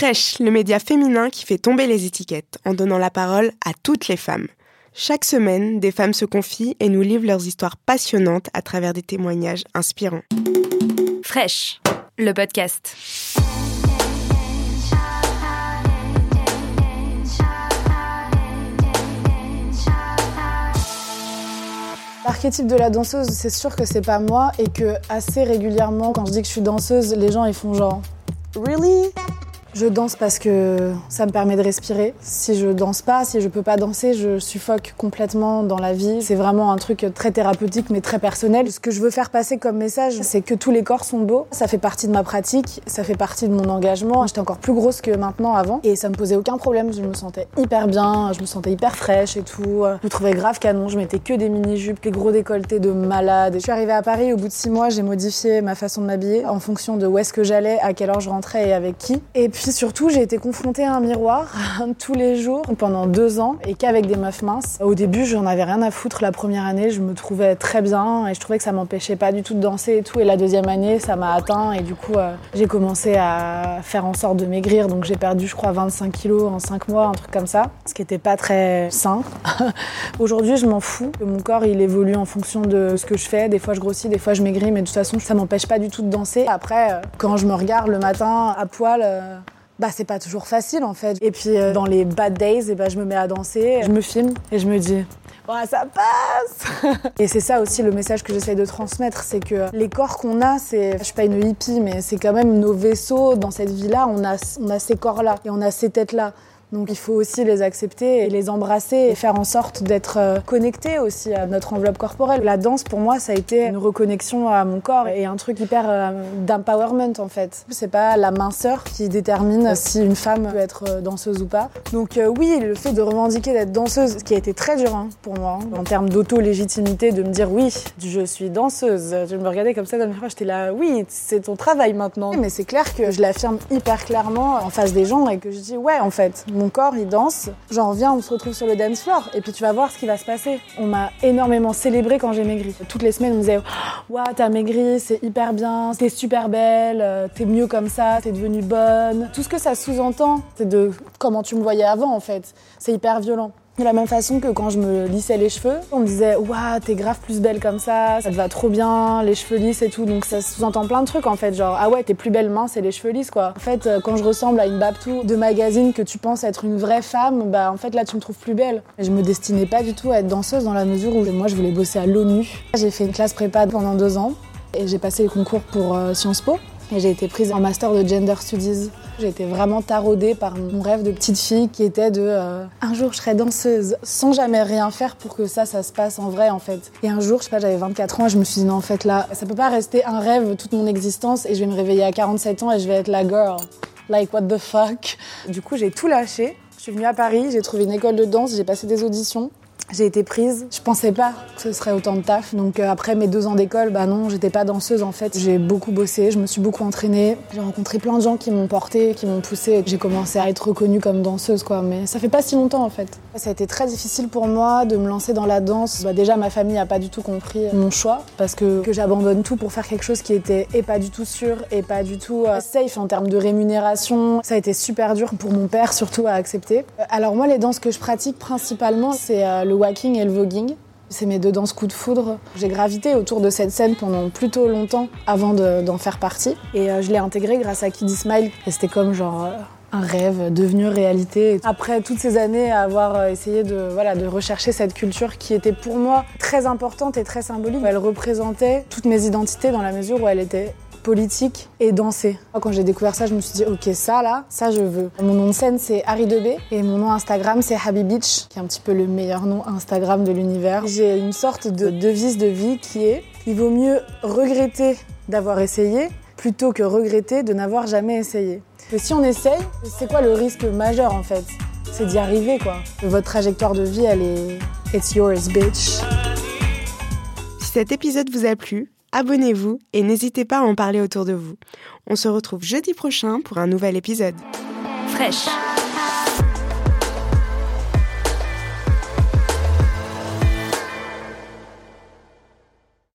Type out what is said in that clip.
Fresh, le média féminin qui fait tomber les étiquettes en donnant la parole à toutes les femmes. Chaque semaine, des femmes se confient et nous livrent leurs histoires passionnantes à travers des témoignages inspirants. Fresh, le podcast. L'archétype de la danseuse, c'est sûr que c'est pas moi et que assez régulièrement, quand je dis que je suis danseuse, les gens ils font genre Really? Je danse parce que ça me permet de respirer. Si je danse pas, si je peux pas danser, je suffoque complètement dans la vie. C'est vraiment un truc très thérapeutique mais très personnel. Ce que je veux faire passer comme message, c'est que tous les corps sont beaux. Ça fait partie de ma pratique, ça fait partie de mon engagement. J'étais encore plus grosse que maintenant avant et ça me posait aucun problème. Je me sentais hyper bien, je me sentais hyper fraîche et tout. Je me trouvais grave canon. Je mettais que des mini-jupes, des gros décolletés de malade. Je suis arrivée à Paris au bout de six mois, j'ai modifié ma façon de m'habiller en fonction de où est-ce que j'allais, à quelle heure je rentrais et avec qui. Et puis surtout, j'ai été confrontée à un miroir tous les jours pendant deux ans et qu'avec des meufs minces. Au début, j'en avais rien à foutre la première année. Je me trouvais très bien et je trouvais que ça m'empêchait pas du tout de danser et tout. Et la deuxième année, ça m'a atteint et du coup, euh, j'ai commencé à faire en sorte de maigrir. Donc j'ai perdu, je crois, 25 kilos en cinq mois, un truc comme ça, ce qui était pas très sain. Aujourd'hui, je m'en fous. Mon corps, il évolue en fonction de ce que je fais. Des fois, je grossis, des fois, je maigris, mais de toute façon, ça m'empêche pas du tout de danser. Après, euh, quand je me regarde le matin à poil, euh, bah c'est pas toujours facile en fait. Et puis dans les bad days, et bah, je me mets à danser, je me filme et je me dis ouais, ça passe. et c'est ça aussi le message que j'essaye de transmettre, c'est que les corps qu'on a, c'est je suis pas une hippie mais c'est quand même nos vaisseaux dans cette vie-là, on a on a ces corps-là et on a ces têtes-là. Donc il faut aussi les accepter et les embrasser et faire en sorte d'être euh, connecté aussi à notre enveloppe corporelle. La danse pour moi ça a été une reconnexion à mon corps et un truc hyper euh, d'empowerment en fait. C'est pas la minceur qui détermine si une femme peut être euh, danseuse ou pas. Donc oui, le fait de revendiquer d'être danseuse, ce qui a été très dur hein, pour moi hein, en termes d'auto-légitimité, de me dire oui, je suis danseuse. Je me regardais comme ça dans le miroir, j'étais là oui, c'est ton travail maintenant. Mais c'est clair que je l'affirme hyper clairement en face des gens et que je dis ouais en fait mon corps, il danse. J'en reviens, on se retrouve sur le dance floor et puis tu vas voir ce qui va se passer. On m'a énormément célébré quand j'ai maigri. Toutes les semaines, on me disait Waouh, t'as maigri, c'est hyper bien, t'es super belle, euh, t'es mieux comme ça, t'es devenue bonne. Tout ce que ça sous-entend, c'est de comment tu me voyais avant en fait. C'est hyper violent. De la même façon que quand je me lissais les cheveux, on me disait Waouh, t'es grave plus belle comme ça, ça te va trop bien, les cheveux lisses et tout. Donc ça sous-entend plein de trucs en fait, genre Ah ouais, t'es plus belle mince et les cheveux lisses quoi. En fait, euh, quand je ressemble à une Babtou de magazine que tu penses être une vraie femme, bah en fait là tu me trouves plus belle. Je me destinais pas du tout à être danseuse dans la mesure où moi je voulais bosser à l'ONU. J'ai fait une classe prépa pendant deux ans et j'ai passé les concours pour euh, Sciences Po. Et j'ai été prise en master de gender studies. J'ai été vraiment taraudée par mon rêve de petite fille qui était de euh, un jour je serai danseuse sans jamais rien faire pour que ça ça se passe en vrai en fait. Et un jour, je sais pas, j'avais 24 ans et je me suis dit non en fait là, ça peut pas rester un rêve toute mon existence et je vais me réveiller à 47 ans et je vais être la girl. Like what the fuck? Du coup, j'ai tout lâché. Je suis venue à Paris, j'ai trouvé une école de danse, j'ai passé des auditions. J'ai été prise. Je pensais pas que ce serait autant de taf. Donc euh, après mes deux ans d'école, bah non, j'étais pas danseuse en fait. J'ai beaucoup bossé, je me suis beaucoup entraînée. J'ai rencontré plein de gens qui m'ont portée, qui m'ont poussée. J'ai commencé à être reconnue comme danseuse quoi. Mais ça fait pas si longtemps en fait. Ça a été très difficile pour moi de me lancer dans la danse. Bah, déjà ma famille a pas du tout compris mon choix parce que, que j'abandonne tout pour faire quelque chose qui était et pas du tout sûr et pas du tout euh, safe en termes de rémunération. Ça a été super dur pour mon père surtout à accepter. Euh, alors moi les danses que je pratique principalement c'est le walking et le voguing. C'est mes deux danses coup de foudre. J'ai gravité autour de cette scène pendant plutôt longtemps avant d'en faire partie. Et euh, je l'ai intégrée grâce à Kiddy Smile. C'était comme genre euh, un rêve devenu réalité. Après toutes ces années à avoir euh, essayé de rechercher cette culture qui était pour moi très importante et très symbolique, elle représentait toutes mes identités dans la mesure où elle était politique et danser. Quand j'ai découvert ça, je me suis dit, ok, ça là, ça je veux. Mon nom de scène, c'est Harry Debé et mon nom Instagram, c'est Happy Beach, qui est un petit peu le meilleur nom Instagram de l'univers. J'ai une sorte de devise de vie qui est, il vaut mieux regretter d'avoir essayé plutôt que regretter de n'avoir jamais essayé. Que si on essaye, c'est quoi le risque majeur en fait? C'est d'y arriver quoi. Votre trajectoire de vie, elle est... It's yours, bitch. Si cet épisode vous a plu, abonnez-vous et n'hésitez pas à en parler autour de vous. On se retrouve jeudi prochain pour un nouvel épisode. Fraîche